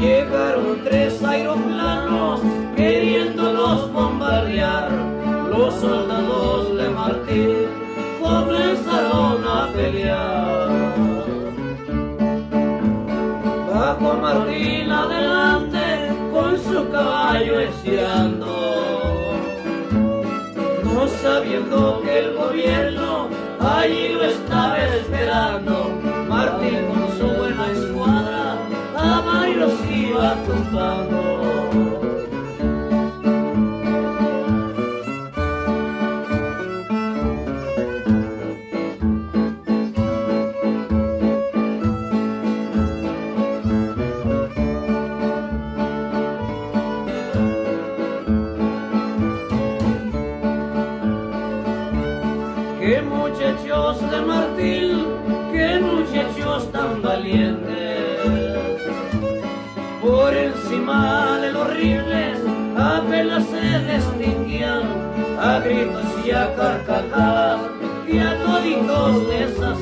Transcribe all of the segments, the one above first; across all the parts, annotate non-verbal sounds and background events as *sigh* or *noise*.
Llegaron tres aeroplanos queriéndonos bombardear. Los soldados de Martín comenzaron a pelear. Bajo Martín adelante con su caballo estirando. No sabiendo que el gobierno allí lo estaba esperando Martín con su buena escuadra, a Mario los iba tumbando.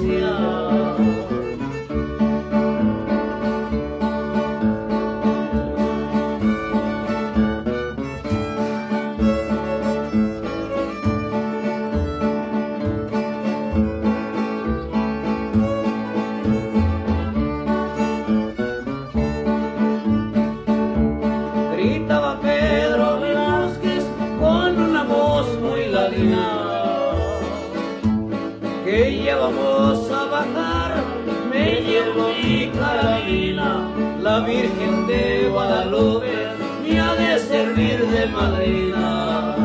Yeah. servir de madrina.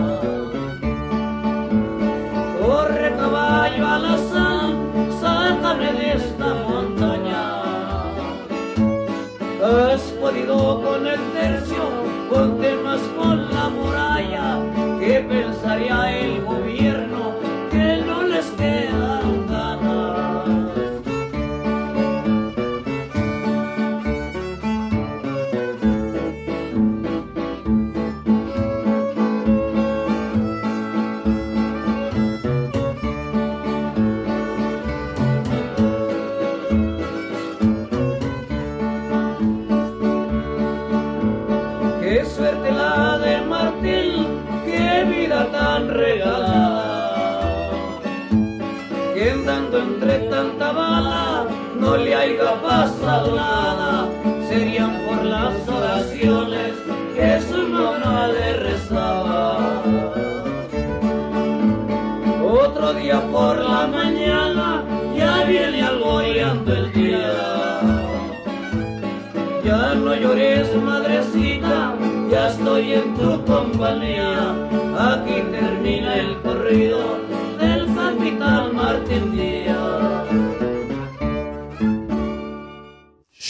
Corre caballo alazán, sácame de esta montaña. Has podido con el tercio, ponte más con la muralla, que pensaría el gobierno. entre tanta bala, no le haya pasado nada, serían por las oraciones que su mamá le rezaba. Otro día por la mañana ya viene alboreando el día. Ya no llores, madrecita, ya estoy en tu compañía. Aquí termina el corrido del San Vital Martín Díaz.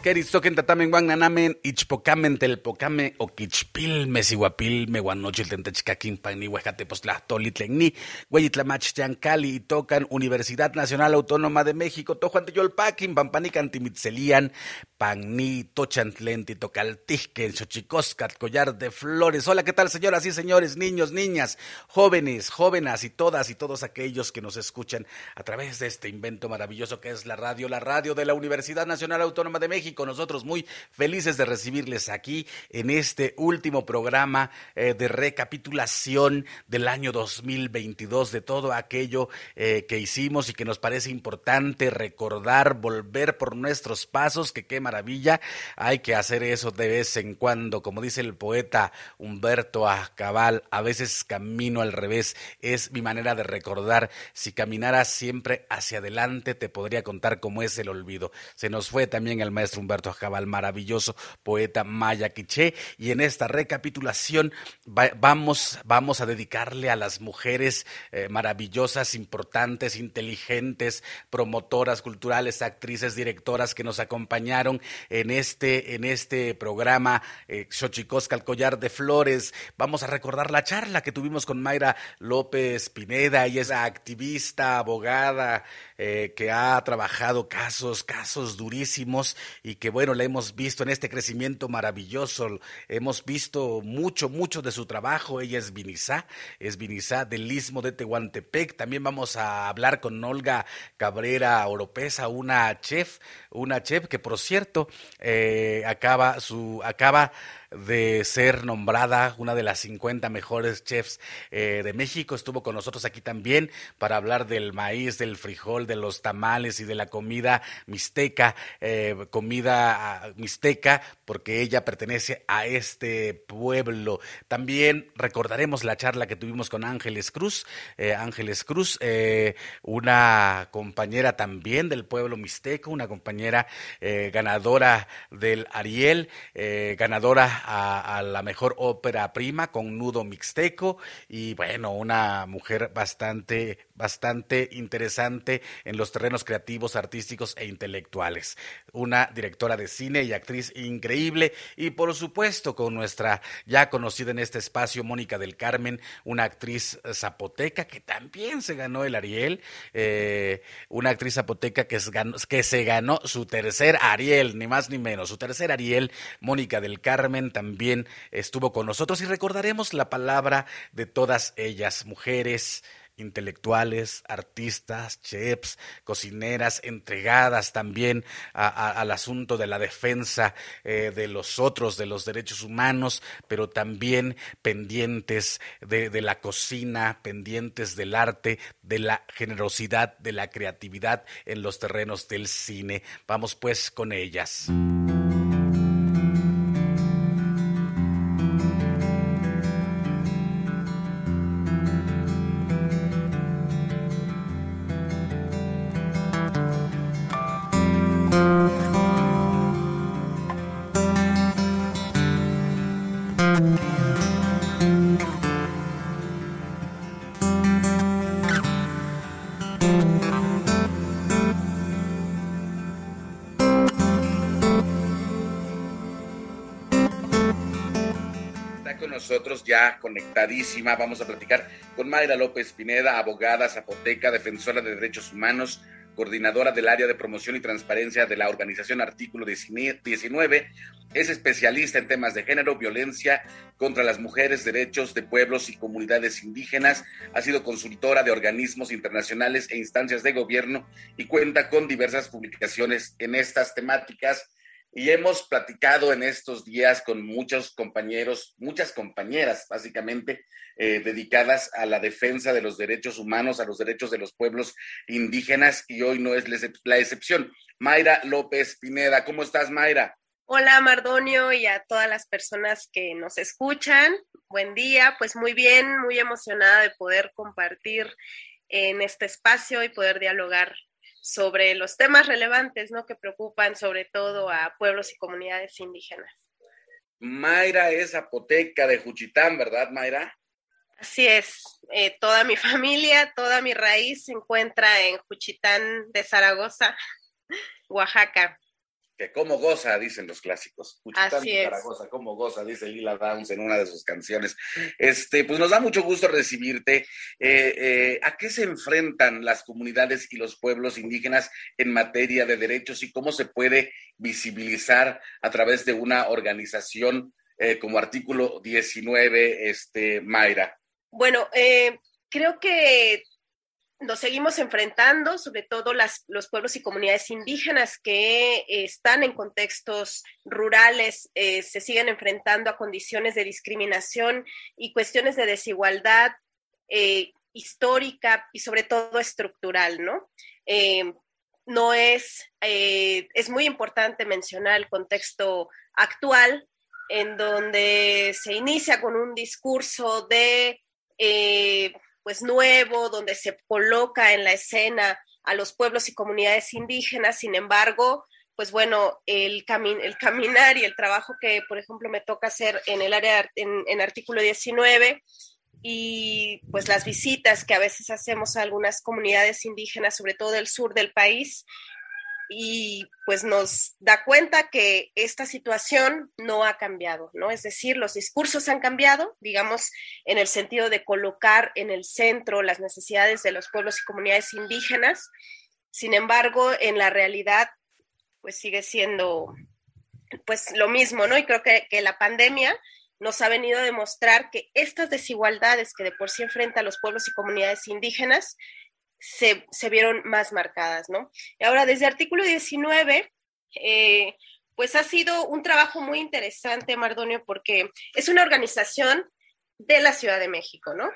Queristoquen tatamen guan nanamen, ichpocamen telpocame, oquichpilme, siguapilme, guanochil tentechcaquin pani, huejatepostlahtoli tlenni, hueyitlamach tiancali, y tocan Universidad Nacional Autónoma de México, tojuan teyolpaquin, pampanican timitzelian, panni, tochantlenti, tocaltijque, xochicoscat, collar de flores. Hola, ¿qué tal, señoras y señores, niños, niñas, jóvenes, jóvenes y todas y todos aquellos que nos escuchan a través de este invento maravilloso que es la radio, la radio de la Universidad Nacional Autónoma de México? Con Nosotros muy felices de recibirles aquí en este último programa eh, de recapitulación del año 2022, de todo aquello eh, que hicimos y que nos parece importante recordar, volver por nuestros pasos, que qué maravilla. Hay que hacer eso de vez en cuando, como dice el poeta Humberto Acabal, a veces camino al revés, es mi manera de recordar. Si caminaras siempre hacia adelante, te podría contar cómo es el olvido. Se nos fue también el maestro Humberto Ajabal, maravilloso poeta maya quiché. Y en esta recapitulación vamos, vamos a dedicarle a las mujeres eh, maravillosas, importantes, inteligentes, promotoras culturales, actrices, directoras que nos acompañaron en este, en este programa eh, Xochicosca, el collar de flores. Vamos a recordar la charla que tuvimos con Mayra López Pineda, y esa activista, abogada, eh, que ha trabajado casos, casos durísimos que bueno, la hemos visto en este crecimiento maravilloso. Hemos visto mucho, mucho de su trabajo. Ella es Vinizá, es Vinizá del Istmo de Tehuantepec. También vamos a hablar con Olga Cabrera Oropesa, una chef, una chef que por cierto eh, acaba su, acaba de ser nombrada una de las 50 mejores chefs eh, de México. Estuvo con nosotros aquí también para hablar del maíz, del frijol, de los tamales y de la comida mixteca, eh, comida ah, mixteca, porque ella pertenece a este pueblo. También recordaremos la charla que tuvimos con Ángeles Cruz, eh, Ángeles Cruz, una compañera también del pueblo mixteco, una compañera ganadora del Ariel, ganadora a, la mejor ópera prima con nudo mixteco y bueno, una mujer bastante, bastante interesante en los terrenos creativos, artísticos e intelectuales. Una directora de cine y actriz increíble y por supuesto con nuestra ya conocida en este espacio Mónica del Carmen, una actriz zapoteca que también se ganó el Ariel, eh, una actriz zapoteca que, que se ganó su tercer Ariel, ni más ni menos, su tercer Ariel, Mónica del Carmen también estuvo con nosotros y recordaremos la palabra de todas ellas, mujeres, intelectuales, artistas, chefs, cocineras, entregadas también al asunto de la defensa eh, de los otros, de los derechos humanos, pero también pendientes de, la cocina, pendientes del arte, de la generosidad, de la creatividad en los terrenos del cine. Vamos pues con ellas. Conectadísima. Vamos a platicar con Mayra López Pineda, abogada zapoteca, defensora de derechos humanos, coordinadora del área de promoción y transparencia de la organización Artículo 19. Es especialista en temas de género, violencia contra las mujeres, derechos de pueblos y comunidades indígenas. Ha sido consultora de organismos internacionales e instancias de gobierno y cuenta con diversas publicaciones en estas temáticas. Y hemos platicado en estos días con muchos compañeros, muchas compañeras básicamente eh, dedicadas a la defensa de los derechos humanos, a los derechos de los pueblos indígenas y hoy no es la excepción. Mayra López Pineda, ¿cómo estás Mayra? Hola Mardonio y a todas las personas que nos escuchan. Buen día, pues muy bien, muy emocionada de poder compartir en este espacio y poder dialogar sobre los temas relevantes, ¿no? Que preocupan sobre todo a pueblos y comunidades indígenas. Mayra es apoteca de Juchitán, ¿verdad, Mayra? Así es. Eh, toda mi *laughs* familia, toda mi raíz se encuentra en Juchitán de Zaragoza, Oaxaca que como goza, dicen los clásicos. Así es. Como goza, dice Lila Downs en una de sus canciones. Este, pues nos da mucho gusto recibirte. Eh, eh, ¿A qué se enfrentan las comunidades y los pueblos indígenas en materia de derechos y cómo se puede visibilizar a través de una organización eh, como artículo 19, este, Mayra? Bueno, creo que nos seguimos enfrentando, sobre todo los pueblos y comunidades indígenas que eh, están en contextos rurales, eh, se siguen enfrentando a condiciones de discriminación y cuestiones de desigualdad eh, histórica y sobre todo estructural, ¿no? no es, es muy importante mencionar el contexto actual en donde se inicia con un discurso de pues nuevo, donde se coloca en la escena a los pueblos y comunidades indígenas, sin embargo, pues bueno, el, el caminar y el trabajo que, por ejemplo, me toca hacer en el área, en, en artículo 19, y pues las visitas que a veces hacemos a algunas comunidades indígenas, sobre todo del sur del país, y pues nos da cuenta que esta situación no ha cambiado, ¿no? Es decir, los discursos han cambiado, digamos, en el sentido de colocar en el centro las necesidades de los pueblos y comunidades indígenas. Sin embargo, en la realidad, pues sigue siendo pues lo mismo, ¿no? Y creo que, que la pandemia nos ha venido a demostrar que estas desigualdades que de por sí enfrentan los pueblos y comunidades indígenas se, vieron más marcadas, ¿no? Y ahora, desde artículo 19, eh, pues ha sido un trabajo muy interesante, Mardonio, porque es una organización de la Ciudad de México, ¿no?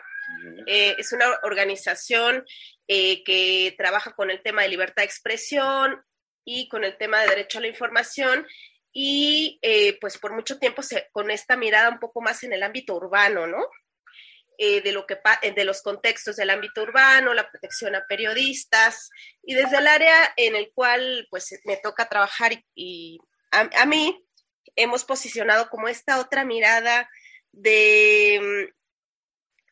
Eh, es una organización eh, que trabaja con el tema de libertad de expresión y con el tema de derecho a la información y pues por mucho tiempo se, con esta mirada un poco más en el ámbito urbano, ¿no? Eh, de, lo que, eh, de los contextos del ámbito urbano, la protección a periodistas y desde el área en el cual pues me toca trabajar y, a, mí hemos posicionado como esta otra mirada de,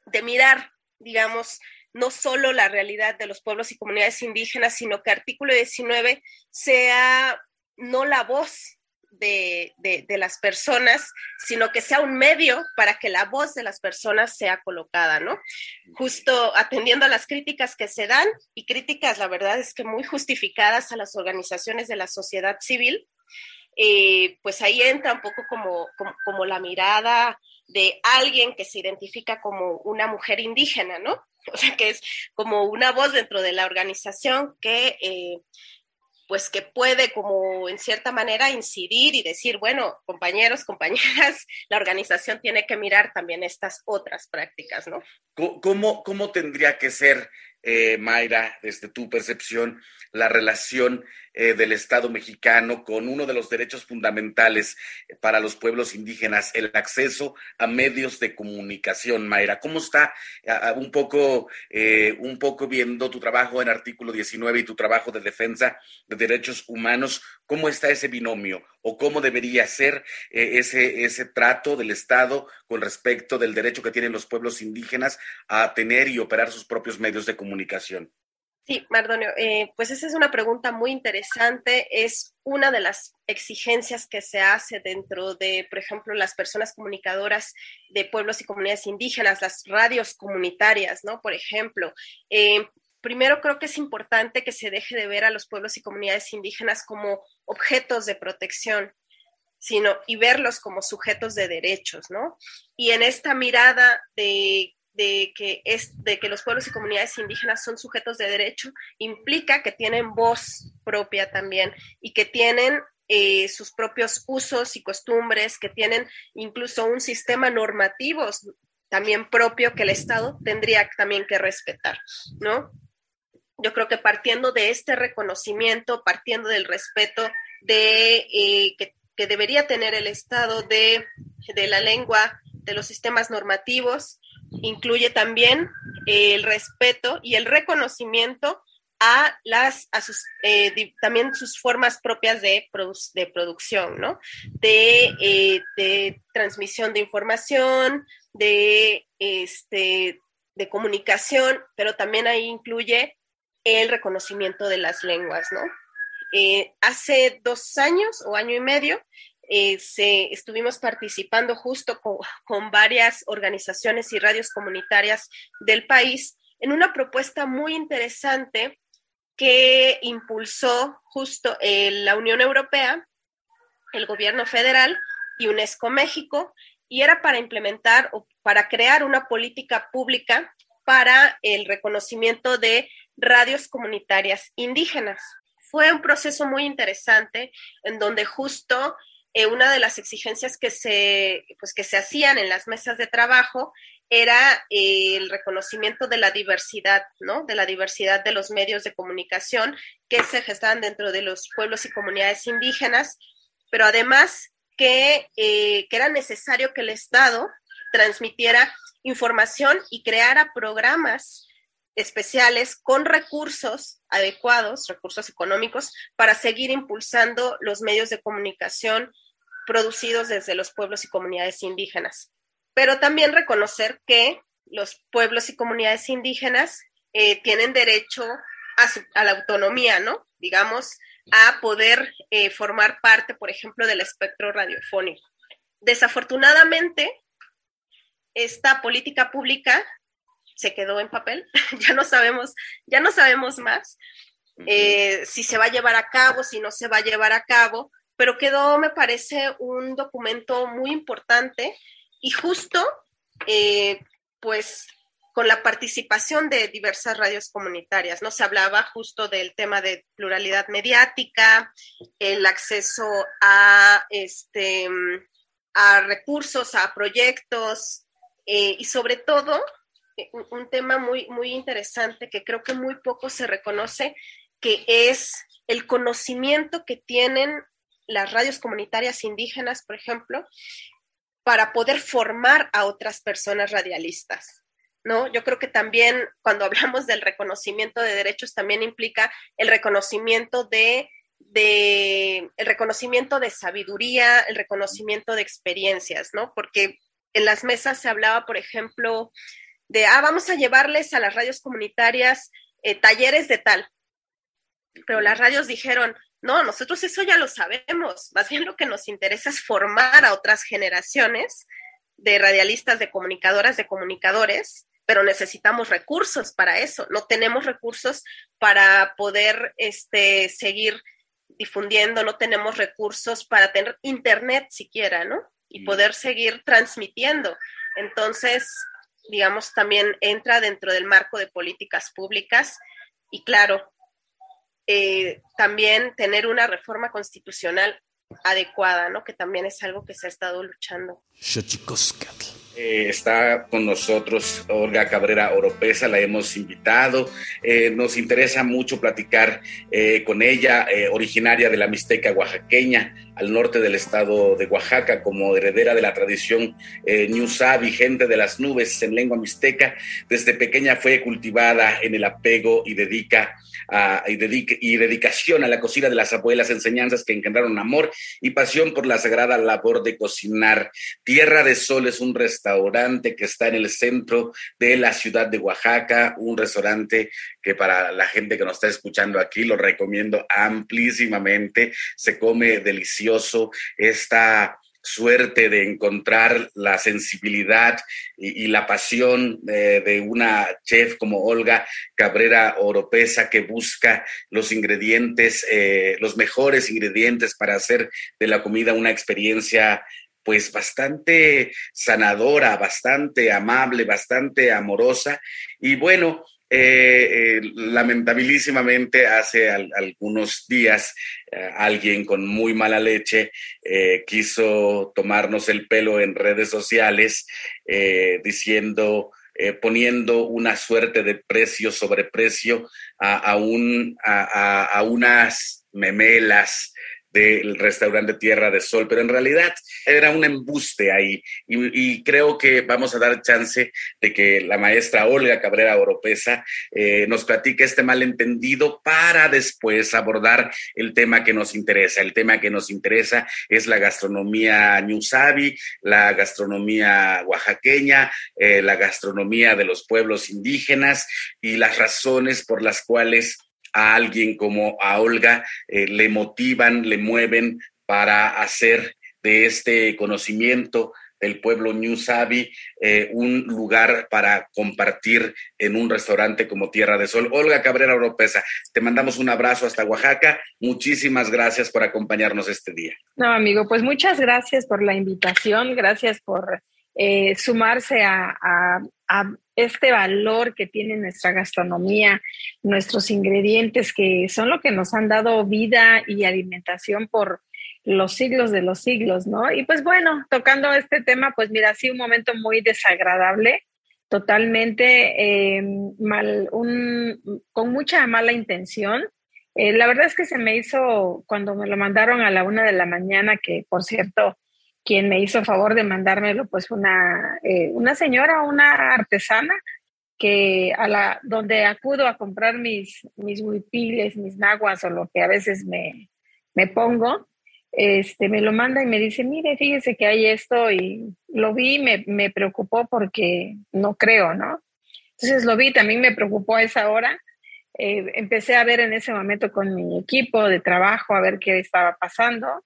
de mirar, digamos, no solo la realidad de los pueblos y comunidades indígenas, sino que artículo 19 sea no la voz de, las personas, sino que sea un medio para que la voz de las personas sea colocada, ¿no? Justo atendiendo a las críticas que se dan y críticas, la verdad es que muy justificadas a las organizaciones de la sociedad civil, eh, pues ahí entra un poco como, como, la mirada de alguien que se identifica como una mujer indígena, ¿no? *laughs* O sea, que es como una voz dentro de la organización que eh, pues que puede como en cierta manera incidir y decir, bueno, compañeros, compañeras, *laughs* la organización tiene que mirar también estas otras prácticas, ¿no? ¿Cómo, cómo tendría que ser eh, Mayra, desde tu percepción, la relación eh, del Estado mexicano con uno de los derechos fundamentales eh, para los pueblos indígenas, el acceso a medios de comunicación. Mayra, ¿cómo está un, poco, un poco viendo tu trabajo en artículo 19 y tu trabajo de defensa de derechos humanos? ¿Cómo está ese binomio o cómo debería ser ese, ese trato del Estado con respecto del derecho que tienen los pueblos indígenas a tener y operar sus propios medios de comunicación? Sí, Mardonio, eh, pues esa es una pregunta muy interesante. Es una de las exigencias que se hace dentro de, por ejemplo, las personas comunicadoras de pueblos y comunidades indígenas, las radios comunitarias, ¿no? Por ejemplo, eh, primero creo que es importante que se deje de ver a los pueblos y comunidades indígenas como objetos de protección, sino y verlos como sujetos de derechos, ¿no? Y en esta mirada de de que, es, de que los pueblos y comunidades indígenas son sujetos de derecho implica que tienen voz propia también y que tienen eh, sus propios usos y costumbres, que tienen incluso un sistema normativo también propio que el Estado tendría también que respetar, ¿no? Yo creo que partiendo de este reconocimiento, partiendo del respeto de eh, que, debería tener el Estado de, de la lengua, de los sistemas normativos, incluye también el respeto y el reconocimiento a las eh, también sus formas propias de, de producción, ¿no? Eh, de, transmisión de información, de este de comunicación, pero también ahí incluye el reconocimiento de las lenguas, ¿no? Eh, hace dos años o año y medio se, estuvimos participando justo con, con varias organizaciones y radios comunitarias del país en una propuesta muy interesante que impulsó justo eh, la Unión Europea, el gobierno federal y UNESCO México, y era para implementar o para crear una política pública para el reconocimiento de radios comunitarias indígenas. Fue un proceso muy interesante en donde justo eh, una de las exigencias que se, pues, que se hacían en las mesas de trabajo era eh, el reconocimiento de la diversidad, ¿no? De la diversidad de los medios de comunicación que se gestan dentro de los pueblos y comunidades indígenas, pero además que, eh, que era necesario que el Estado transmitiera información y creara programas especiales con recursos adecuados, recursos económicos, para seguir impulsando los medios de comunicación producidos desde los pueblos y comunidades indígenas pero también reconocer que los pueblos y comunidades indígenas eh, tienen derecho a, la autonomía, ¿no? Digamos, a poder eh, formar parte, por ejemplo, del espectro radiofónico. Desafortunadamente, esta política pública se quedó en papel, *laughs* ya no sabemos, ya no sabemos más eh, si se va a llevar a cabo, si no se va a llevar a cabo, pero quedó, me parece, un documento muy importante y justo, eh, pues, con la participación de diversas radios comunitarias, ¿no? Se hablaba justo del tema de pluralidad mediática, el acceso a, este, a recursos, a proyectos eh, y sobre todo un, tema muy, muy interesante que creo que muy poco se reconoce, que es el conocimiento que tienen las radios comunitarias indígenas, por ejemplo, para poder formar a otras personas radialistas. ¿No? Yo creo que también cuando hablamos del reconocimiento de derechos también implica el reconocimiento de, de, el reconocimiento de sabiduría, el reconocimiento de experiencias, ¿no? Porque en las mesas se hablaba, por ejemplo, de, ah, vamos a llevarles a las radios comunitarias eh, talleres de tal. Pero las radios dijeron, no, nosotros eso ya lo sabemos. Más bien lo que nos interesa es formar a otras generaciones de radialistas, de comunicadoras, de comunicadores, pero necesitamos recursos para eso. No tenemos recursos para poder este, seguir difundiendo, no tenemos recursos para tener internet siquiera, ¿no? Y mm. poder seguir transmitiendo. Entonces, digamos, también entra dentro del marco de políticas públicas y claro, eh, también tener una reforma constitucional adecuada, ¿no? Que también es algo que se ha estado luchando. Eh, está con nosotros Olga Cabrera Oropesa, la hemos invitado. Eh, nos interesa mucho platicar con ella, originaria de la Mixteca oaxaqueña, al norte del estado de Oaxaca, como heredera de la tradición eh, vigente de las nubes en lengua mixteca. Desde pequeña fue cultivada en el apego y dedica y, y, dedicación a la cocina de las abuelas, enseñanzas que engendraron amor y pasión por la sagrada labor de cocinar. Tierra de Sol es un restaurante que está en el centro de la ciudad de Oaxaca, un restaurante que para la gente que nos está escuchando aquí lo recomiendo amplísimamente. Se come delicioso. Esta suerte de encontrar la sensibilidad y, la pasión de, una chef como Olga Cabrera Oropesa que busca los ingredientes, eh, los mejores ingredientes para hacer de la comida una experiencia pues bastante sanadora, bastante amable, bastante amorosa. Y bueno, eh, lamentabilísimamente hace algunos días alguien con muy mala leche quiso tomarnos el pelo en redes sociales diciendo poniendo una suerte de precio sobre precio a unas memelas del restaurante Tierra de Sol, pero en realidad era un embuste ahí y, creo que vamos a dar chance de que la maestra Olga Cabrera Oropesa eh, nos platique este malentendido para después abordar el tema que nos interesa. El tema que nos interesa es la gastronomía ñusabi, la gastronomía oaxaqueña, eh, la gastronomía de los pueblos indígenas y las razones por las cuales a alguien como a Olga eh, le motivan, le mueven para hacer de este conocimiento del pueblo New Sabi eh, un lugar para compartir en un restaurante como Tierra de Sol. Olga Cabrera Oropesa, te mandamos un abrazo hasta Oaxaca. Muchísimas gracias por acompañarnos este día. No, amigo, pues muchas gracias por la invitación, gracias por eh, sumarse a, este valor que tiene nuestra gastronomía, nuestros ingredientes que son lo que nos han dado vida y alimentación por los siglos de los siglos, ¿no? Y pues bueno, tocando este tema, pues mira, sí, un momento muy desagradable, totalmente eh, mal, con mucha mala intención. Eh, la verdad es que se me hizo cuando me lo mandaron a la una de la mañana, que por cierto, quien me hizo favor de mandármelo, pues una, eh, una señora, una artesana, que a la, donde acudo a comprar mis, mis huipiles, mis naguas o lo que a veces me, me pongo, este, me lo manda y me dice, mire, fíjese que hay esto y lo vi, me, me preocupó porque no creo, ¿no? Entonces lo vi, también me preocupó a esa hora. Eh, empecé a ver en ese momento con mi equipo de trabajo, a ver qué estaba pasando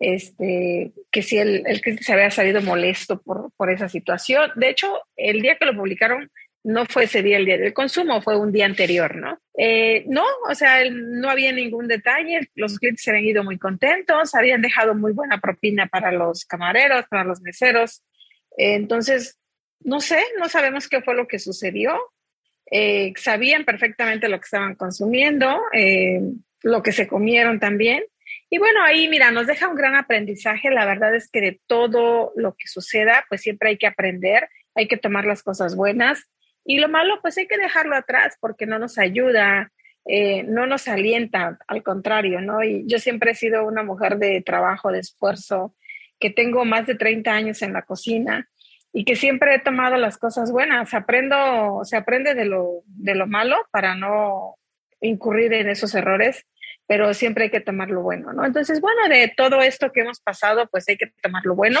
este, que si el, el cliente se había salido molesto por, por, esa situación. De hecho, el día que lo publicaron no fue ese día el día del consumo, fue un día anterior, ¿no? Eh, no, o sea, no había ningún detalle, los clientes se habían ido muy contentos, habían dejado muy buena propina para los camareros, para los meseros. Eh, entonces, no sé, no sabemos qué fue lo que sucedió. Eh, sabían perfectamente lo que estaban consumiendo, lo que se comieron también. Y bueno, ahí, mira, nos deja un gran aprendizaje. La verdad es que de todo lo que suceda, pues siempre hay que aprender, hay que tomar las cosas buenas y lo malo, pues hay que dejarlo atrás porque no nos ayuda, eh, no nos alienta, al contrario, ¿no? Y yo siempre he sido una mujer de trabajo, de esfuerzo, que tengo más de 30 años en la cocina y que siempre he tomado las cosas buenas. Aprendo, se aprende de lo, de lo malo para no incurrir en esos errores pero siempre hay que tomar lo bueno, ¿no? Entonces, bueno, de todo esto que hemos pasado, pues hay que tomar lo bueno.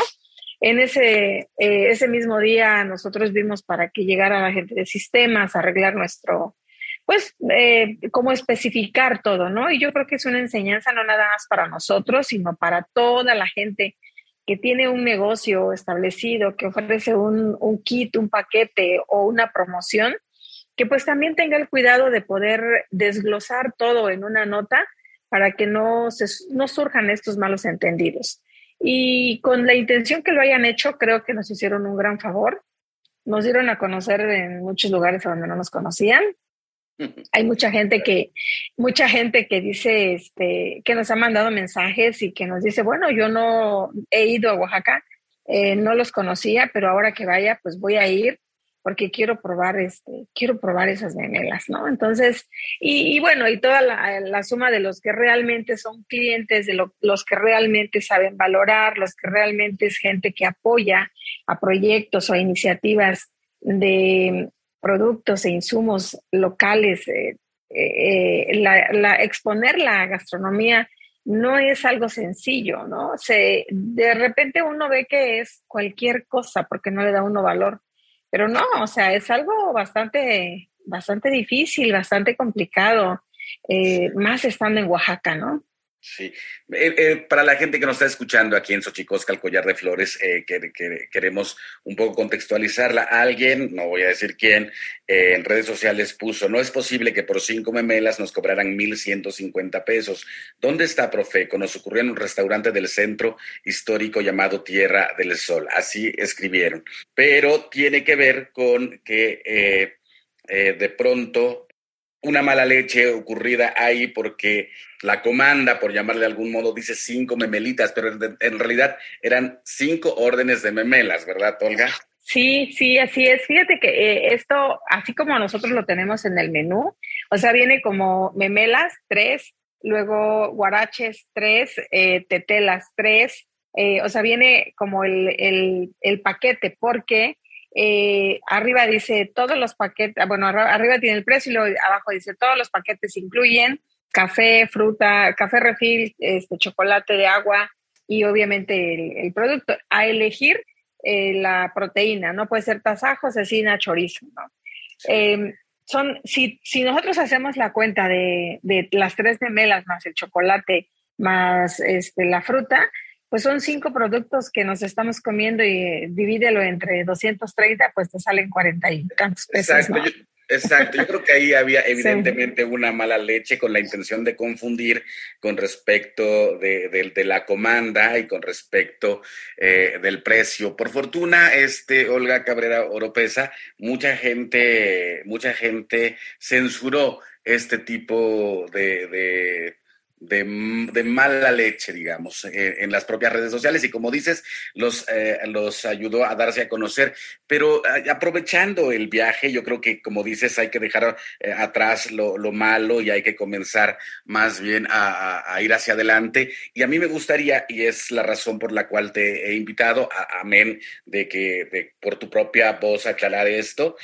En ese, eh, ese mismo día nosotros vimos para que llegara la gente de sistemas, arreglar nuestro, pues, eh, cómo especificar todo, ¿no? Y yo creo que es una enseñanza no nada más para nosotros, sino para toda la gente que tiene un negocio establecido, que ofrece un, un kit, un paquete o una promoción, que pues también tenga el cuidado de poder desglosar todo en una nota para que no, se, no surjan estos malos entendidos. Y con la intención que lo hayan hecho, creo que nos hicieron un gran favor. Nos dieron a conocer en muchos lugares donde no nos conocían. *laughs* Hay mucha gente que, mucha gente que dice, este, que nos ha mandado mensajes y que nos dice, bueno, yo no he ido a Oaxaca, eh, no los conocía, pero ahora que vaya, pues voy a ir porque quiero probar, este, quiero probar esas memelas, ¿no? Entonces, y, bueno, y toda la, suma de los que realmente son clientes, de los que realmente saben valorar, los que realmente es gente que apoya a proyectos o iniciativas de productos e insumos locales, eh, eh, la, exponer la gastronomía no es algo sencillo, ¿no? Se, de repente uno ve que es cualquier cosa porque no le da uno valor pero no, o sea, es algo bastante, bastante difícil, bastante complicado, eh, más estando en Oaxaca, ¿no? Sí, eh, eh, para la gente que nos está escuchando aquí en Xochicosca, el collar de flores, eh, que, queremos un poco contextualizarla. Alguien, no voy a decir quién, en redes sociales puso, no es posible que por cinco memelas nos cobraran 1.150 pesos. ¿Dónde está Profeco? Nos ocurrió en un restaurante del centro histórico llamado Tierra del Sol. Así escribieron. Pero tiene que ver con que de pronto una mala leche ocurrida ahí porque la comanda, por llamarle de algún modo, dice cinco memelitas, pero en, realidad eran cinco órdenes de memelas, ¿verdad, Olga? Sí, sí, así es. Fíjate que eh, esto, así como nosotros lo tenemos en el menú, o sea, viene como memelas, tres, luego guaraches, tres, eh, tetelas, tres, eh, o sea, viene como el, el paquete, porque eh, arriba dice todos los paquetes, ah, bueno, arriba tiene el precio y luego abajo dice todos los paquetes incluyen café, fruta, café refil, este, chocolate de agua y obviamente el, producto. A elegir eh, la proteína, no puede ser tasajo, cecina, chorizo, ¿no? Em, son, si, si nosotros hacemos la cuenta de, de las tres gemelas más el chocolate más este, la fruta, pues son cinco productos que nos estamos comiendo y eh, divídelo entre 230, pues te salen 40 y tantos pesos. Exacto, yo, exacto. yo creo que ahí había *laughs* evidentemente una mala leche con la intención de confundir con respecto de, la comanda y con respecto eh, del precio. Por fortuna, este Olga Cabrera Oropesa, mucha gente, mucha gente censuró este tipo de de, mala leche, digamos, eh, en las propias redes sociales y como dices, los, eh, los ayudó a darse a conocer. Pero eh, aprovechando el viaje, yo creo que, como dices, hay que dejar atrás lo, malo y hay que comenzar más bien a, ir hacia adelante. Y a mí me gustaría, y es la razón por la cual te he invitado, a, amén de que por tu propia voz aclarar esto,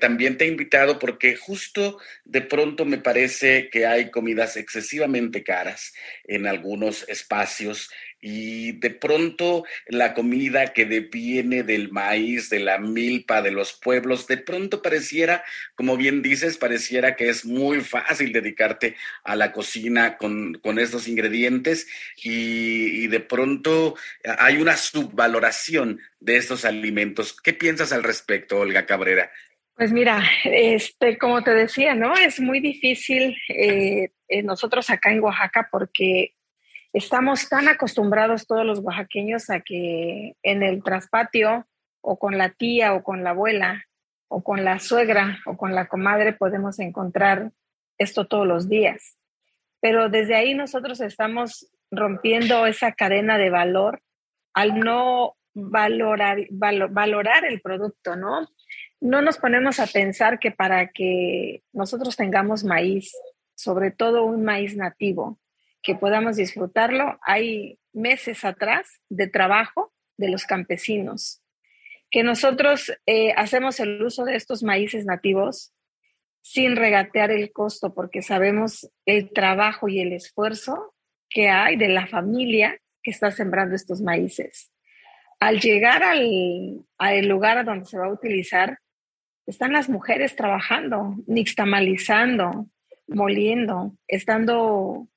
también te he invitado porque justo de pronto me parece que hay comidas excesivamente caras en algunos espacios y de pronto la comida que viene del maíz, de la milpa, de los pueblos, de pronto pareciera, como bien dices, pareciera que es muy fácil dedicarte a la cocina con, con estos ingredientes y, y, de pronto hay una subvaloración de estos alimentos. ¿Qué piensas al respecto, Olga Cabrera? Pues mira, este, como te decía, ¿no? Es muy difícil eh, eh, nosotros acá en Oaxaca porque estamos tan acostumbrados todos los oaxaqueños a que en el traspatio o con la tía o con la abuela o con la suegra o con la comadre podemos encontrar esto todos los días. Pero desde ahí nosotros estamos rompiendo esa cadena de valor al no valorar, valorar el producto, ¿no? no nos ponemos a pensar que para que nosotros tengamos maíz, sobre todo un maíz nativo, que podamos disfrutarlo, hay meses atrás de trabajo de los campesinos, que nosotros eh, hacemos el uso de estos maíces nativos sin regatear el costo, porque sabemos el trabajo y el esfuerzo que hay de la familia que está sembrando estos maíces. Al llegar al, al lugar donde se va a utilizar, están las mujeres trabajando, nixtamalizando, moliendo, estando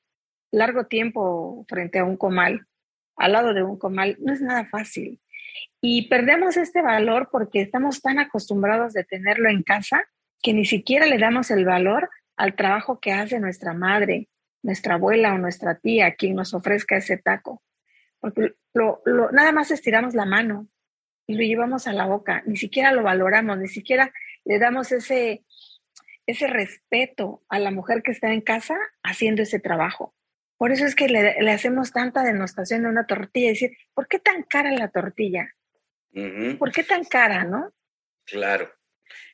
largo tiempo frente a un comal, al lado de un comal, no es nada fácil. Y perdemos este valor porque estamos tan acostumbrados de tenerlo en casa que ni siquiera le damos el valor al trabajo que hace nuestra madre, nuestra abuela o nuestra tía, quien nos ofrezca ese taco. Porque nada más estiramos la mano y lo llevamos a la boca, ni siquiera lo valoramos, ni siquiera le damos ese, ese respeto a la mujer que está en casa haciendo ese trabajo. Por eso es que le, hacemos tanta denostación de una tortilla y decir, ¿por qué tan cara la tortilla? ¿Por qué tan cara, no? Claro,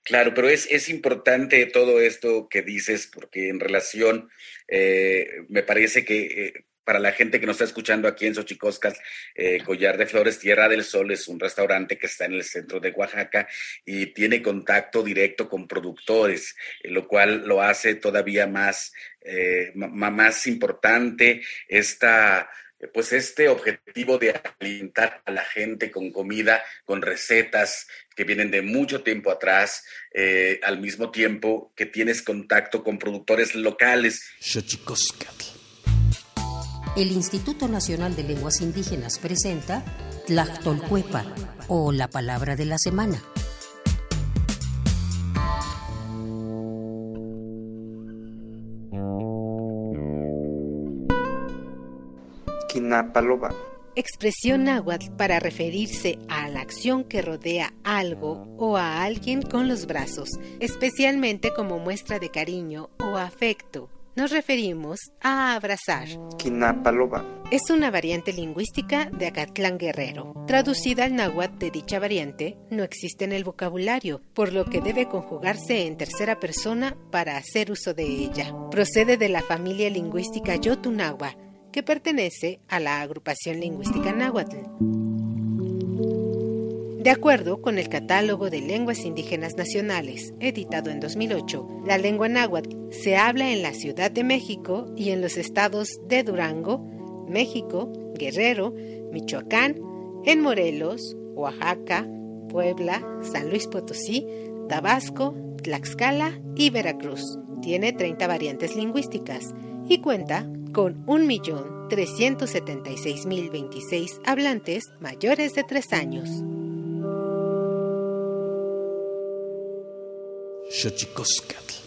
claro, pero es, es importante todo esto que dices porque en relación, eh, me parece que eh, para la gente que nos está escuchando aquí en Xochicoscas, eh, Collar de Flores, Tierra del Sol es un restaurante que está en el centro de Oaxaca y tiene contacto directo con productores, eh, lo cual lo hace todavía más, eh, más importante esta pues este objetivo de alimentar a la gente con comida, con recetas que vienen de mucho tiempo atrás, al mismo tiempo que tienes contacto con productores locales el Instituto Nacional de Lenguas Indígenas presenta Tlactolcuepa o la palabra de la semana. Kinapaloba expresión náhuatl para referirse a la acción que rodea algo o a alguien con los brazos, especialmente como muestra de cariño o afecto. Nos referimos a abrazar. Es una variante lingüística de Acatlán Guerrero. Traducida al náhuatl de dicha variante, no existe en el vocabulario, por lo que debe conjugarse en tercera persona para hacer uso de ella. Procede de la familia lingüística Yotunagua, que pertenece a la agrupación lingüística náhuatl. De acuerdo con el Catálogo de Lenguas Indígenas Nacionales, editado en 2008, la lengua náhuatl se habla en la Ciudad de México y en los estados de Durango, México, Guerrero, Michoacán, en Morelos, Oaxaca, Puebla, San Luis Potosí, Tabasco, Tlaxcala y Veracruz. Tiene 30 variantes lingüísticas y cuenta con 1.376.026 hablantes mayores de 3 años. Shojikoskatl.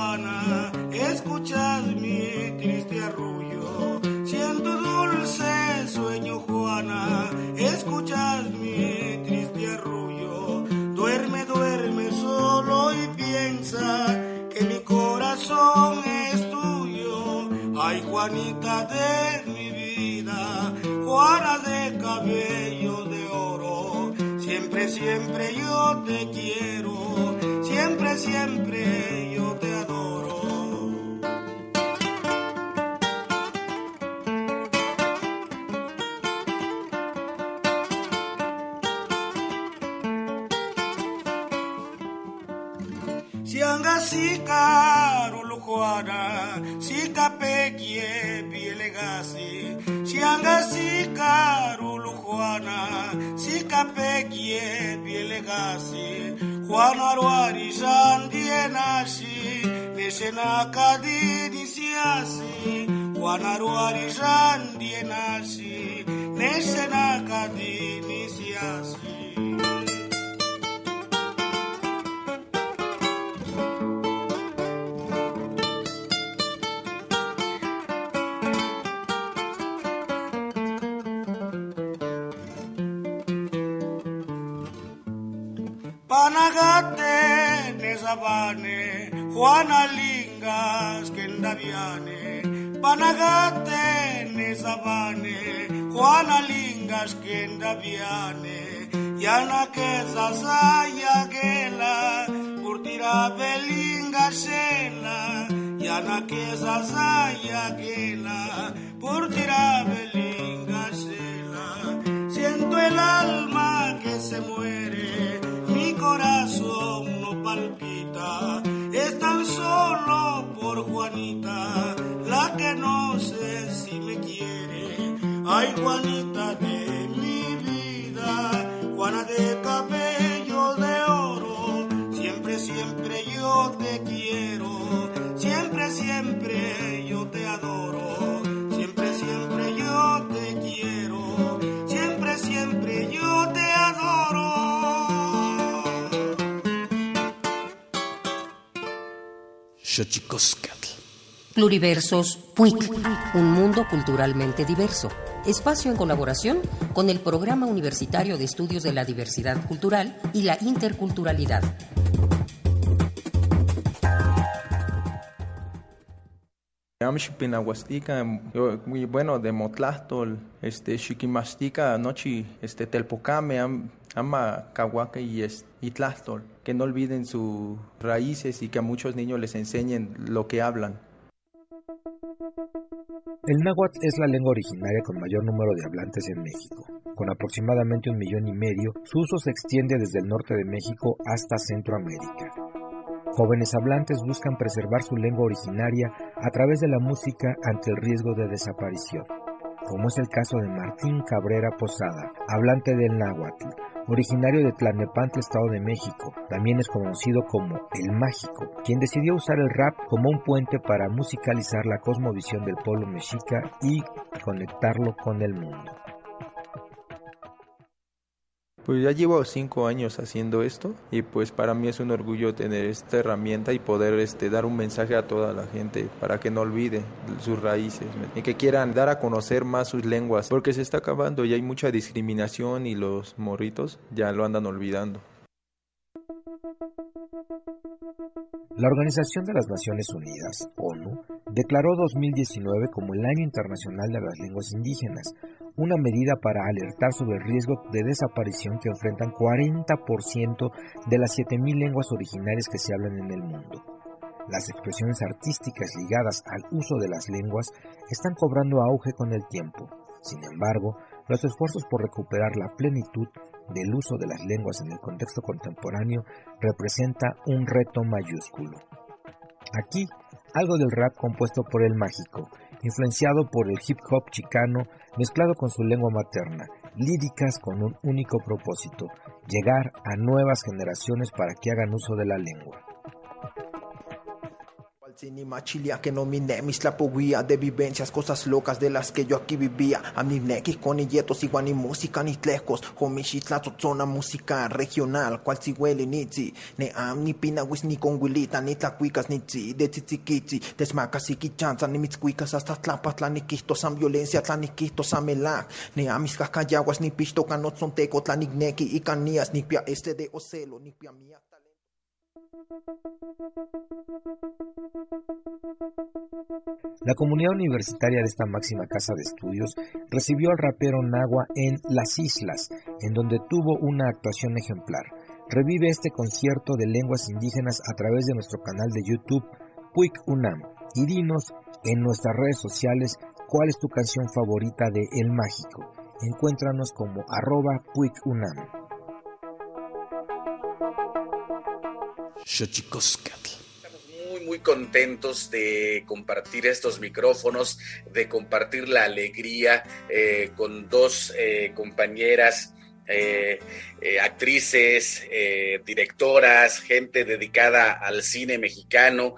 Juana, escuchas mi triste arrullo. Siento dulce sueño, Juana, escuchas mi triste arrullo. Duerme, duerme solo y piensa que mi corazón es tuyo. Ay, Juanita de mi vida, Juana de cabello. Siempre, siempre yo te quiero, siempre, siempre yo te adoro. Sianga sika rulujuana, sika pekie bielegasi. Sianga sika kapekie biele gasi. Juan aruari jandienasi Nesena kadini siasi Juan aruari jandienasi Nesena kadini siasi Nesabane, Juana Lingas kendaviane. Panagate nesabane, Juana Lingas kendaviane. Yana que sasaya gela, curtira belinga. Yana que sasaya gela, curtira belinga sela. Siento el alma que se muere mi corazón es tan solo por Juanita, la que no sé si me quiere. Ay, Juanita de mi vida, Juana de cabello de oro, siempre, siempre yo te quiero, siempre, siempre yo Pluriversos PUIC, un mundo culturalmente diverso. Espacio en colaboración con el Programa Universitario de Estudios de la Diversidad Cultural y la Interculturalidad. muy bueno de Motlastol, este Xiquimastica, Nochi, este Telpocame, Ama Cahuaca y, y Tlastol, que no olviden sus raíces y que a muchos niños les enseñen lo que hablan. El náhuatl es la lengua originaria con mayor número de hablantes en México. Con aproximadamente un millón y medio, su uso se extiende desde el norte de México hasta Centroamérica. Jóvenes hablantes buscan preservar su lengua originaria a través de la música ante el riesgo de desaparición, como es el caso de Martín Cabrera Posada, hablante del náhuatl, originario de Tlalnepantla, Estado de México. También es conocido como El Mágico, quien decidió usar el rap como un puente para musicalizar la cosmovisión del pueblo mexica y conectarlo con el mundo. Pues ya llevo cinco años haciendo esto y pues para mí es un orgullo tener esta herramienta y poder este, dar un mensaje a toda la gente para que no olvide sus raíces y que quieran dar a conocer más sus lenguas porque se está acabando y hay mucha discriminación y los morritos ya lo andan olvidando. La Organización de las Naciones Unidas, ONU, declaró 2019 como el Año Internacional de las Lenguas Indígenas, una medida para alertar sobre el riesgo de desaparición que enfrentan 40% de las 7.000 lenguas originarias que se hablan en el mundo. Las expresiones artísticas ligadas al uso de las lenguas están cobrando auge con el tiempo. Sin embargo, los esfuerzos por recuperar la plenitud del uso de las lenguas en el contexto contemporáneo representa un reto mayúsculo. Aquí, algo del rap compuesto por el mágico, influenciado por el hip hop chicano mezclado con su lengua materna, líricas con un único propósito, llegar a nuevas generaciones para que hagan uso de la lengua. Ni machilia que no mi nemis la poguía de vivencias, cosas locas de las que yo aquí vivía. A nequis con yetos igual ni música ni tlejos. Homishit la zona música regional, cual si huele ni tzi. Ne am ni pinawis ni conguilita ni tlacuicas ni tzi. De tzitzikitzi, desmacas y quichanza ni mitzcuicas hasta tlapas ni quisto san violencia tla ni quisto san melac. Ne amis cacayaguas ni pisto canot son teco tla ni neki y canías ni pia este de ocelo ni pia mía. La comunidad universitaria de esta máxima casa de estudios recibió al rapero Nagua en Las Islas, en donde tuvo una actuación ejemplar. Revive este concierto de lenguas indígenas a través de nuestro canal de YouTube Puig UNAM y dinos en nuestras redes sociales cuál es tu canción favorita de El Mágico. Encuéntranos como arroba UNAM. Estamos muy, muy contentos de compartir estos micrófonos, de compartir la alegría eh, con dos eh, compañeras. Eh, actrices, directoras, gente dedicada al cine mexicano,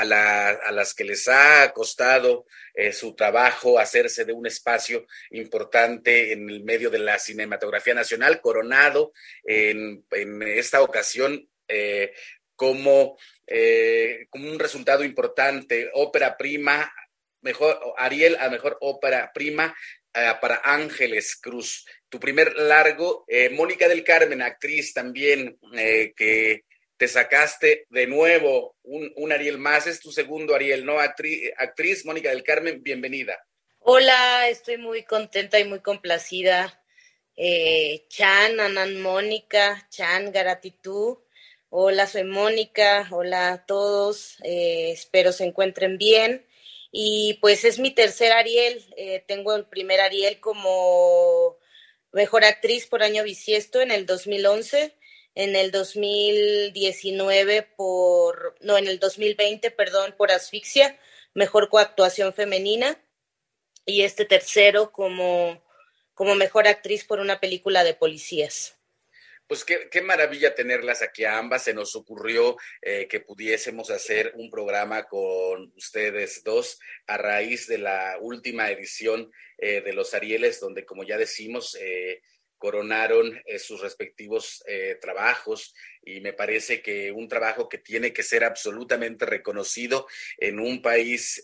a, a, las que les ha costado su trabajo hacerse de un espacio importante en el medio de la cinematografía nacional, coronado en, en esta ocasión como, eh, como un resultado importante. Ópera prima, mejor, Ariel a mejor ópera prima eh, para Ángeles Cruz. Tu primer largo, eh, Mónica del Carmen, actriz también, que te sacaste de nuevo un, un, Ariel más, es tu segundo Ariel, ¿no? Actriz, actriz Mónica del Carmen, bienvenida. Hola, estoy muy contenta y muy complacida. Chan, Anan Mónica, Chan, gratitud Hola, soy Mónica. Hola a todos. Eh, espero se encuentren bien. Y pues es mi tercer Ariel. Eh, tengo el primer Ariel como mejor actriz por año bisiesto en el 2011. En el 2019 por, no, en el 2020, perdón, por asfixia, mejor coactuación femenina. Y este tercero como, como mejor actriz por una película de policías pues qué, qué, maravilla tenerlas aquí a ambas. Se nos ocurrió eh, que pudiésemos hacer un programa con ustedes dos a raíz de la última edición eh, de los Arieles, donde, como ya decimos, eh, coronaron sus respectivos trabajos y me parece que un trabajo que tiene que ser absolutamente reconocido en un país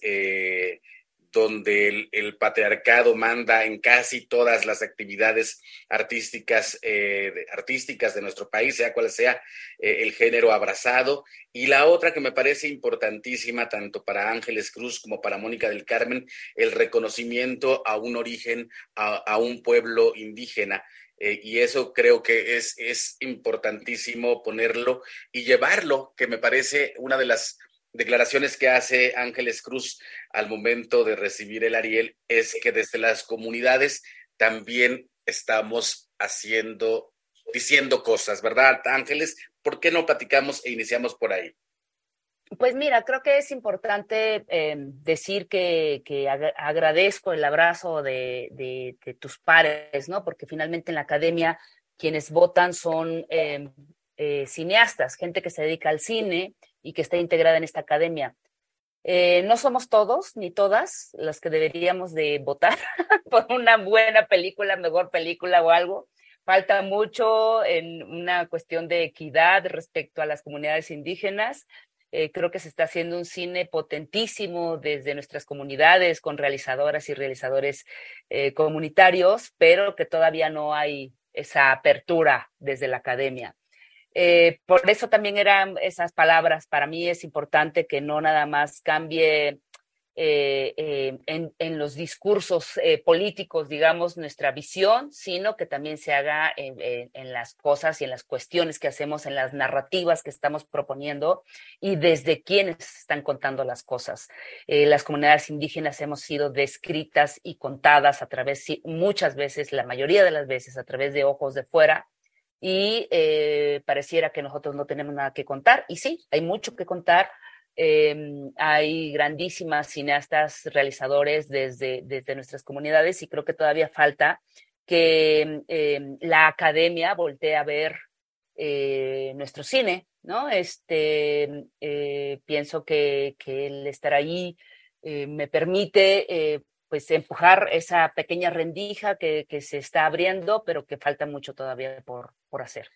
donde el, patriarcado manda en casi todas las actividades artísticas, de, artísticas de nuestro país, sea cual sea el género abrazado. Y la otra que me parece importantísima, tanto para Ángeles Cruz como para Mónica del Carmen, el reconocimiento a un origen, a un pueblo indígena. Eh, y eso creo que es, es importantísimo ponerlo y llevarlo, que me parece una de las declaraciones que hace Ángeles Cruz al momento de recibir el Ariel, es que desde las comunidades también estamos haciendo, diciendo cosas, ¿verdad, Ángeles? ¿Por qué no platicamos e iniciamos por ahí? Pues mira, creo que es importante em, decir que, agradezco el abrazo de, tus pares, ¿no? Porque finalmente en la academia quienes votan son em, eh, cineastas, gente que se dedica al cine y que está integrada en esta academia. Eh, no somos todos ni todas las que deberíamos de votar *laughs* por una buena película, mejor película o algo. Falta mucho en una cuestión de equidad respecto a las comunidades indígenas eh, creo que se está haciendo un cine potentísimo desde nuestras comunidades con realizadoras y realizadores eh, comunitarios, pero que todavía no hay esa apertura desde la academia. Eh, por eso también eran esas palabras. Para mí es importante que no nada más cambie eh, eh, en, los discursos políticos, digamos, nuestra visión, sino que también se haga en, las cosas y en las cuestiones que hacemos, en las narrativas que estamos proponiendo y desde quienes están contando las cosas. las comunidades indígenas hemos sido descritas y contadas a través, muchas veces, la mayoría de las veces, a través de ojos de fuera, y pareciera que nosotros no tenemos nada que contar. Y sí, hay mucho que contar, Em, hay grandísimas cineastas, realizadores desde, desde nuestras comunidades y creo que todavía falta que em, la academia voltee a ver eh, nuestro cine, ¿no? Este, eh, pienso que, que, el estar ahí eh, me permite pues empujar esa pequeña rendija que, se está abriendo, pero que falta mucho todavía por, por hacer.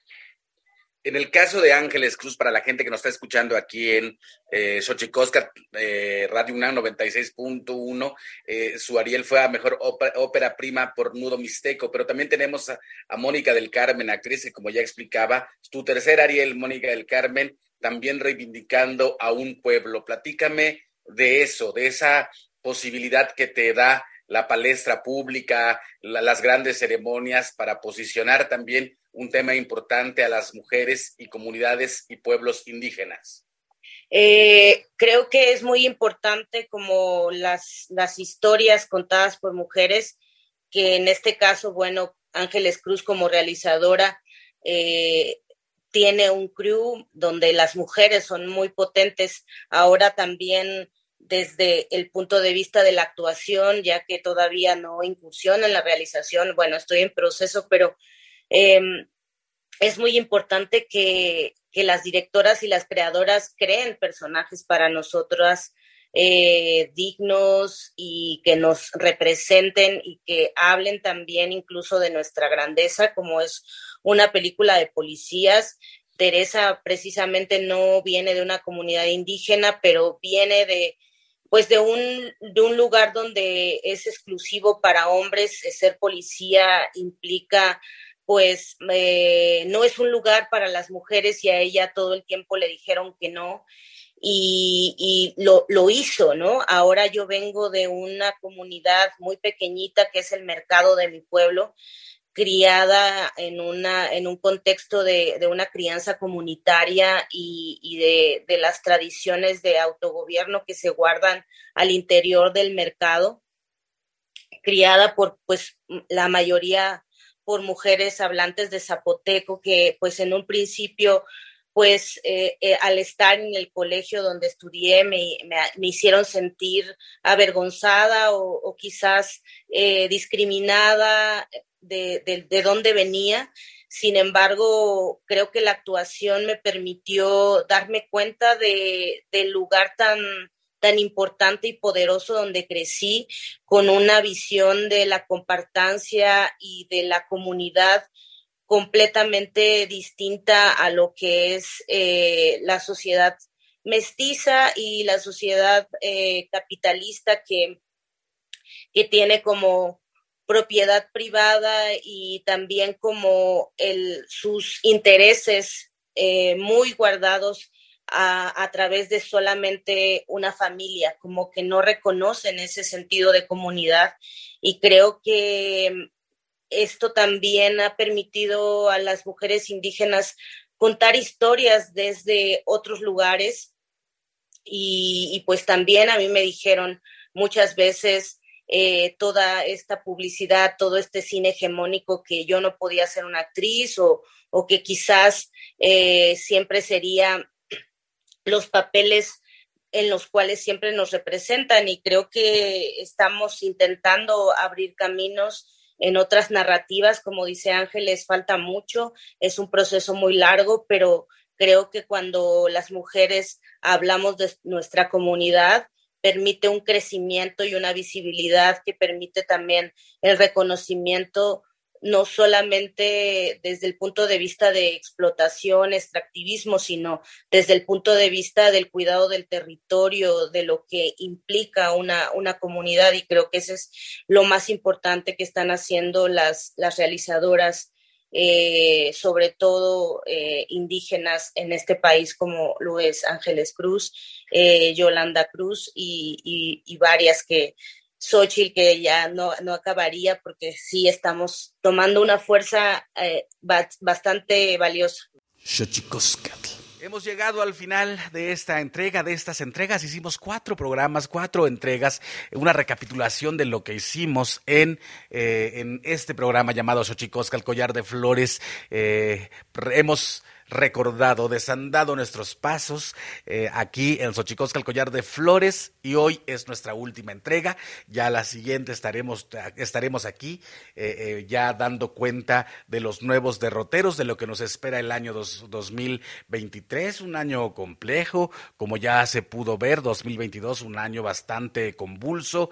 En el caso de Ángeles Cruz, para la gente que nos está escuchando aquí en eh, Xochicosca, eh, Radio UNAM 96.1, eh, su Ariel fue a mejor ópera, prima por Nudo Mixteco, pero también tenemos a, Mónica del Carmen, actriz que, como ya explicaba, tu tercer Ariel, Mónica del Carmen, también reivindicando a un pueblo. Platícame de eso, de esa posibilidad que te da la palestra pública, las grandes ceremonias para posicionar también un tema importante a las mujeres y comunidades y pueblos indígenas? Eh, creo que es muy importante como las, las historias contadas por mujeres, que en este caso, bueno, Ángeles Cruz como realizadora eh, tiene un crew donde las mujeres son muy potentes. Ahora también desde el punto de vista de la actuación, ya que todavía no incursiona en la realización, bueno, estoy en proceso, pero Em, es muy importante que, las directoras y las creadoras creen personajes para nosotras eh, dignos y que nos representen y que hablen también incluso de nuestra grandeza, como es una película de policías. Teresa precisamente no viene de una comunidad indígena, pero viene de pues de un, de un lugar donde es exclusivo para hombres, ser policía implica pues eh, no es un lugar para las mujeres y a ella todo el tiempo le dijeron que no y, lo, lo, hizo, ¿no? Ahora yo vengo de una comunidad muy pequeñita que es el mercado de mi pueblo, criada en, una, en un contexto de, de una crianza comunitaria y, y de, de las tradiciones de autogobierno que se guardan al interior del mercado, criada por pues la mayoría por mujeres hablantes de zapoteco que pues en un principio pues eh, eh, al estar en el colegio donde estudié me, hicieron sentir avergonzada o, quizás eh, discriminada de, de, dónde venía. Sin embargo, creo que la actuación me permitió darme cuenta de, del lugar tan, tan importante y poderoso donde crecí con una visión de la compartancia y de la comunidad completamente distinta a lo que es eh, la sociedad mestiza y la sociedad eh, capitalista que, que tiene como propiedad privada y también como sus intereses eh, muy guardados a, través de solamente una familia, como que no reconocen ese sentido de comunidad. Y creo que esto también ha permitido a las mujeres indígenas contar historias desde otros lugares. Y pues también a mí me dijeron muchas veces eh, toda esta publicidad, todo este cine hegemónico que yo no podía ser una actriz o, o que quizás eh, siempre sería los papeles en los cuales siempre nos representan. Y creo que estamos intentando abrir caminos en otras narrativas, como dice Ángeles, falta mucho, es un proceso muy largo, pero creo que cuando las mujeres hablamos de nuestra comunidad, permite un crecimiento y una visibilidad que permite también el reconocimiento no solamente desde el punto de vista de explotación, extractivismo, sino desde el punto de vista del cuidado del territorio, de lo que implica una, una comunidad. Y creo que eso es lo más importante que están haciendo las, las realizadoras, eh, sobre todo eh, indígenas en este país, como lo es Ángeles Cruz, eh, Yolanda Cruz y, y, y varias que Xochitl, que ya no, no acabaría porque sí estamos tomando una fuerza eh, bastante valiosa. Hemos llegado al final de esta entrega, de estas entregas. Hicimos cuatro programas, cuatro entregas, una recapitulación de lo que hicimos en, eh, en este programa llamado Xochicosca, el collar de flores. Eh, hemos recordado, desandado nuestros pasos eh, aquí en Xochicosca, el collar de flores, y hoy es nuestra última entrega. Ya la siguiente estaremos, estaremos aquí eh, eh, ya dando cuenta de los nuevos derroteros, de lo que nos espera el año dos, 2023, un año complejo, como ya se pudo ver, 2022, un año bastante convulso,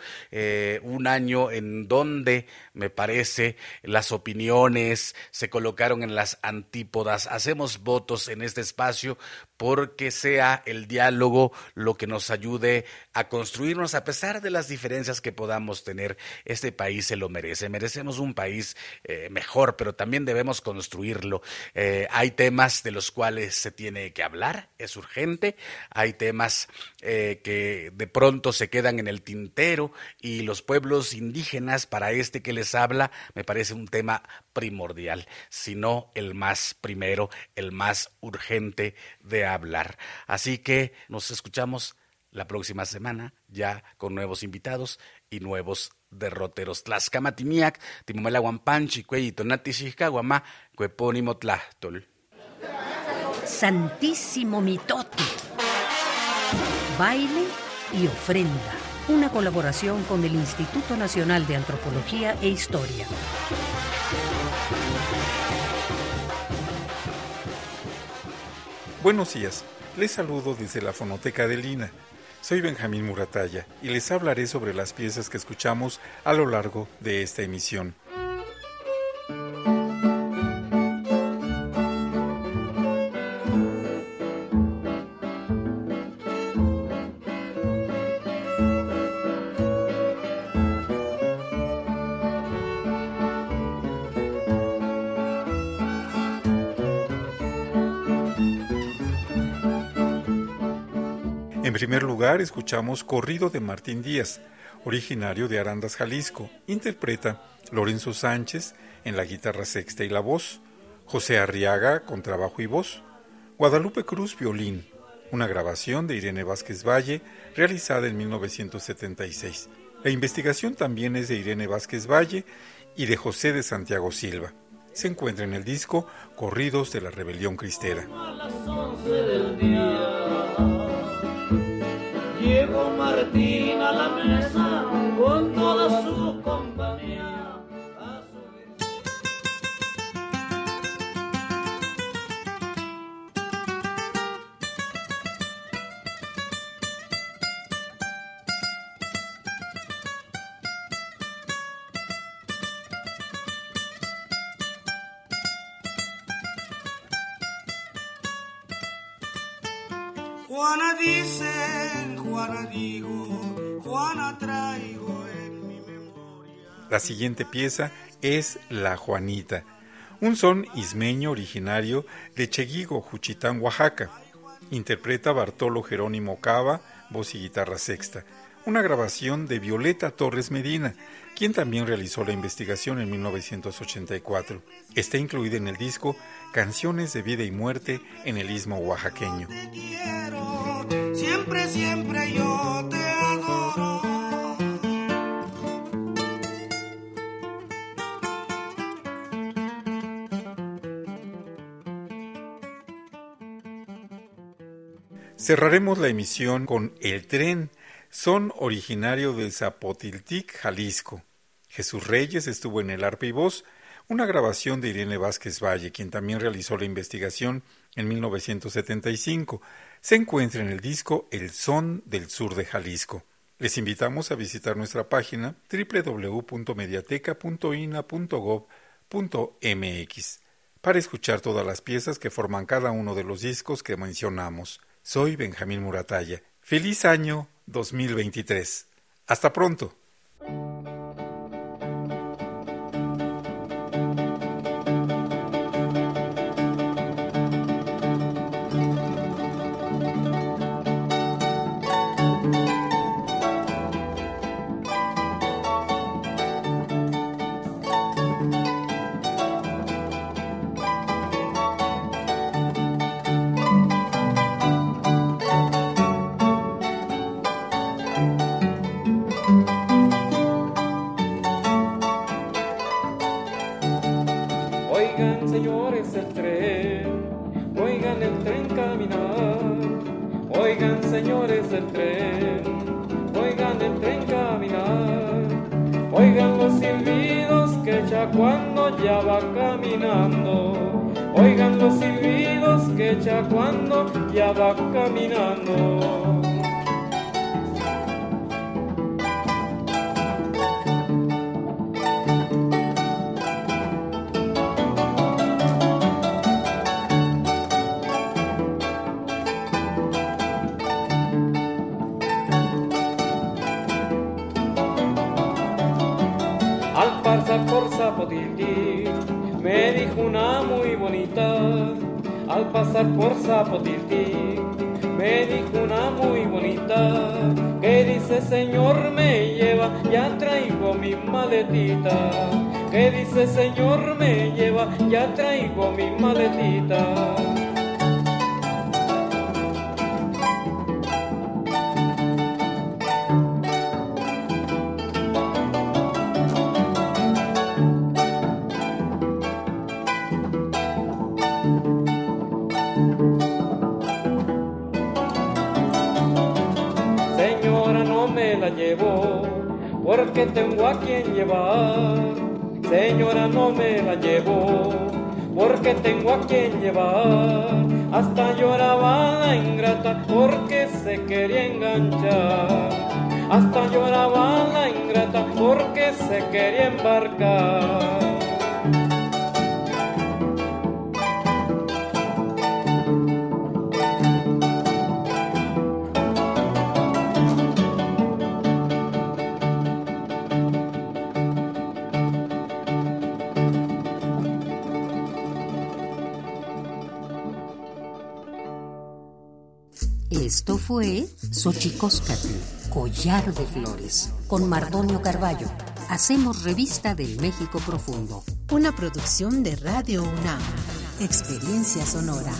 un año en donde me parece las opiniones se colocaron en las antípodas. Hacemos votos en este espacio porque sea el diálogo lo que nos ayude a construirnos a pesar de las diferencias que podamos tener. Este país se lo merece, merecemos un país eh, mejor, pero también debemos construirlo. Eh, hay temas de los cuales se tiene que hablar, es urgente, hay temas eh, que de pronto se quedan en el tintero y los pueblos indígenas, para este que les habla, me parece un tema primordial, sino el más primero, el más urgente de hablar. Así que nos escuchamos la próxima semana ya con nuevos invitados y nuevos derroteros. Tlaxcamatiniac, Timomela Guampanchi, Cuey, Tonati Cuepónimo Tlachtol. Santísimo Mitote. Baile y ofrenda. Una colaboración con el Instituto Nacional de Antropología e Historia. Buenos días. Les saludo desde la Fonoteca de Lina. Soy Benjamín Murataya y les hablaré sobre las piezas que escuchamos a lo largo de esta emisión. Primer lugar, escuchamos Corrido de Martín Díaz, originario de Arandas, Jalisco. Interpreta Lorenzo Sánchez en la guitarra sexta y la voz, José Arriaga con trabajo y voz, Guadalupe Cruz violín, una grabación de Irene Vázquez Valle realizada en 1976. La investigación también es de Irene Vázquez Valle y de José de Santiago Silva. Se encuentra en el disco Corridos de la Rebelión Cristera. La La siguiente pieza es La Juanita, un son ismeño originario de Cheguigo, Juchitán, Oaxaca. Interpreta Bartolo Jerónimo Cava, voz y guitarra sexta. Una grabación de Violeta Torres Medina, quien también realizó la investigación en 1984. Está incluida en el disco Canciones de Vida y Muerte en el Istmo Oaxaqueño. Cerraremos la emisión con El Tren, son originario de Zapotiltic, Jalisco. Jesús Reyes estuvo en el arpa y voz, una grabación de Irene Vázquez Valle, quien también realizó la investigación en 1975. Se encuentra en el disco El Son del Sur de Jalisco. Les invitamos a visitar nuestra página www.mediateca.ina.gov.mx para escuchar todas las piezas que forman cada uno de los discos que mencionamos. Soy Benjamín Muratalla. Feliz año 2023. Hasta pronto. Al pasar por Zapotiltic me dijo una muy bonita. Que dice señor me lleva, ya traigo mi maletita. Que dice señor me lleva, ya traigo mi maletita. A quien llevar. Hasta lloraba la ingrata porque se quería enganchar. Hasta lloraba la ingrata porque se quería embarcar. Xochicóscatl, Collar de Flores, con Mardonio Carballo. Hacemos revista del México Profundo. Una producción de Radio UNAM. Experiencia sonora.